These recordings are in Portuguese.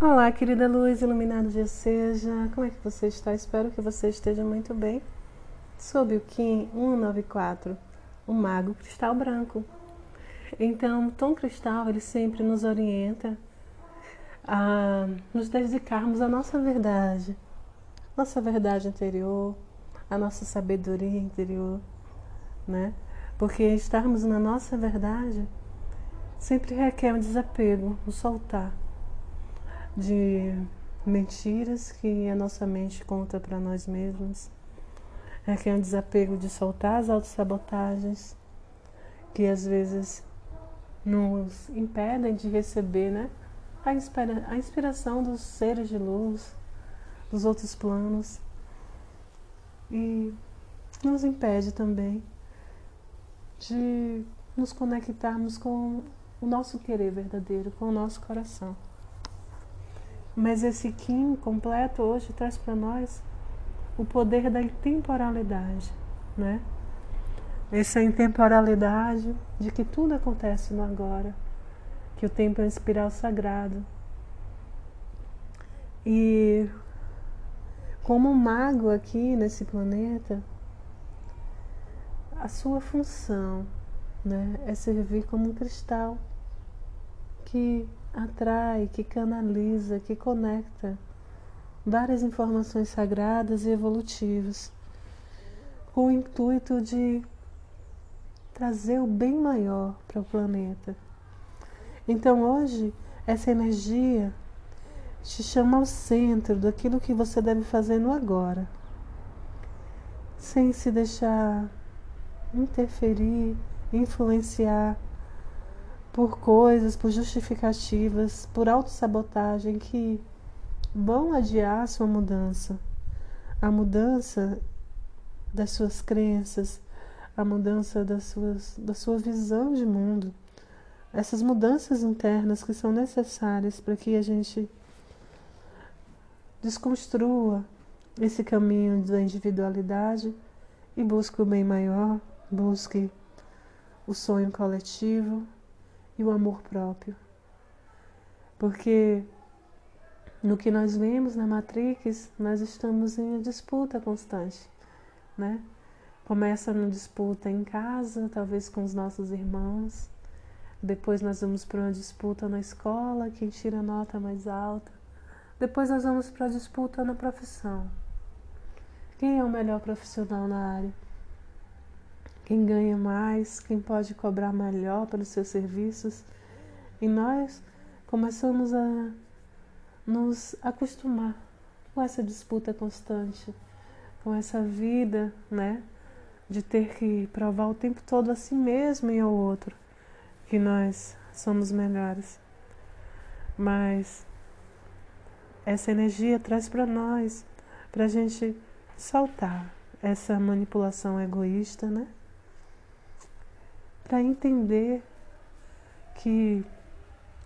Olá, querida luz, iluminado dia seja. Como é que você está? Espero que você esteja muito bem. Sob o Kim 194, o Mago Cristal Branco. Então, o tom cristal, ele sempre nos orienta a nos dedicarmos à nossa verdade, nossa verdade interior, a nossa sabedoria interior, né? Porque estarmos na nossa verdade sempre requer um desapego, um soltar de mentiras que a nossa mente conta para nós mesmos. É que é um desapego de soltar as autossabotagens que às vezes nos impedem de receber né, a, inspira a inspiração dos seres de luz, dos outros planos. E nos impede também de nos conectarmos com o nosso querer verdadeiro, com o nosso coração. Mas esse Kim completo hoje traz para nós o poder da intemporalidade, né? Essa intemporalidade de que tudo acontece no agora, que o tempo é um espiral sagrado. E como um mago aqui nesse planeta, a sua função né, é servir como um cristal que atrai, que canaliza, que conecta várias informações sagradas e evolutivas, com o intuito de trazer o bem maior para o planeta. Então hoje, essa energia te chama ao centro daquilo que você deve fazer no agora, sem se deixar interferir, influenciar por coisas, por justificativas, por autossabotagem que vão adiar a sua mudança. A mudança das suas crenças, a mudança das suas, da sua visão de mundo. Essas mudanças internas que são necessárias para que a gente desconstrua esse caminho da individualidade e busque o bem maior, busque o sonho coletivo, e o amor próprio. Porque no que nós vemos na Matrix, nós estamos em uma disputa constante, né? Começa uma disputa em casa, talvez com os nossos irmãos. Depois nós vamos para uma disputa na escola, quem tira a nota mais alta. Depois nós vamos para a disputa na profissão. Quem é o melhor profissional na área? Quem ganha mais, quem pode cobrar melhor pelos seus serviços. E nós começamos a nos acostumar com essa disputa constante, com essa vida, né, de ter que provar o tempo todo a si mesmo e ao outro que nós somos melhores. Mas essa energia traz para nós, para a gente soltar essa manipulação egoísta, né? Para entender que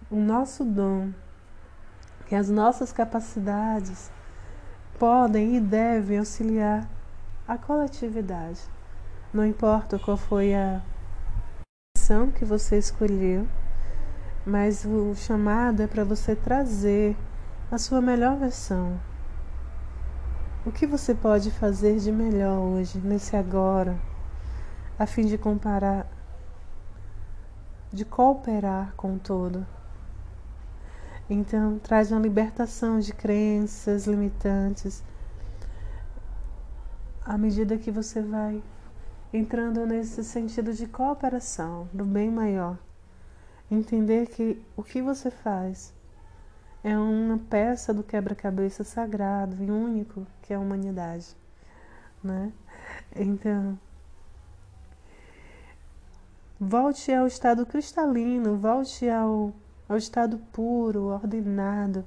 o nosso dom, que as nossas capacidades podem e devem auxiliar a coletividade. Não importa qual foi a missão que você escolheu, mas o chamado é para você trazer a sua melhor versão. O que você pode fazer de melhor hoje, nesse agora, a fim de comparar de cooperar com o todo. Então, traz uma libertação de crenças limitantes à medida que você vai entrando nesse sentido de cooperação, do bem maior. Entender que o que você faz é uma peça do quebra-cabeça sagrado e único que é a humanidade, né? Então, Volte ao estado cristalino, volte ao, ao estado puro, ordenado,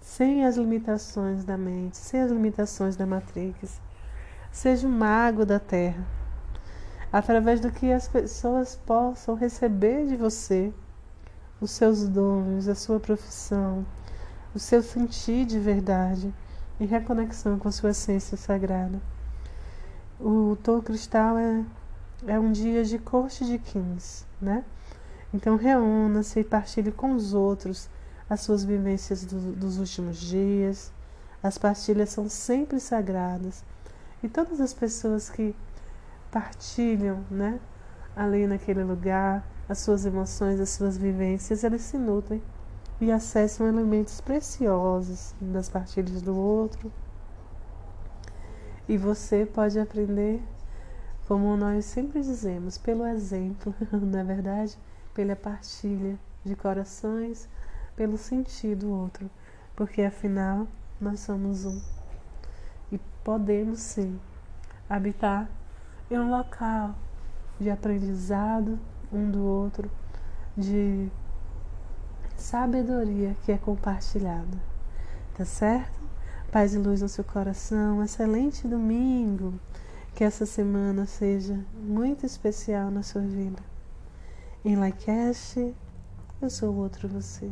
sem as limitações da mente, sem as limitações da Matrix. Seja um mago da Terra, através do que as pessoas possam receber de você os seus dons, a sua profissão, o seu sentir de verdade e reconexão com sua essência sagrada. O tom cristal é é um dia de corte de quins, né? Então reúna-se e partilhe com os outros as suas vivências do, dos últimos dias. As partilhas são sempre sagradas. E todas as pessoas que partilham, né, ali naquele lugar, as suas emoções, as suas vivências, elas se nutrem e acessam elementos preciosos das partilhas do outro. E você pode aprender, como nós sempre dizemos, pelo exemplo, não é verdade? Pela partilha de corações, pelo sentir do outro, porque afinal nós somos um. E podemos sim habitar em um local de aprendizado um do outro, de sabedoria que é compartilhada. Tá certo? Paz e luz no seu coração. Excelente domingo. Que essa semana seja muito especial na sua vida. Em Laicast, eu sou o outro você.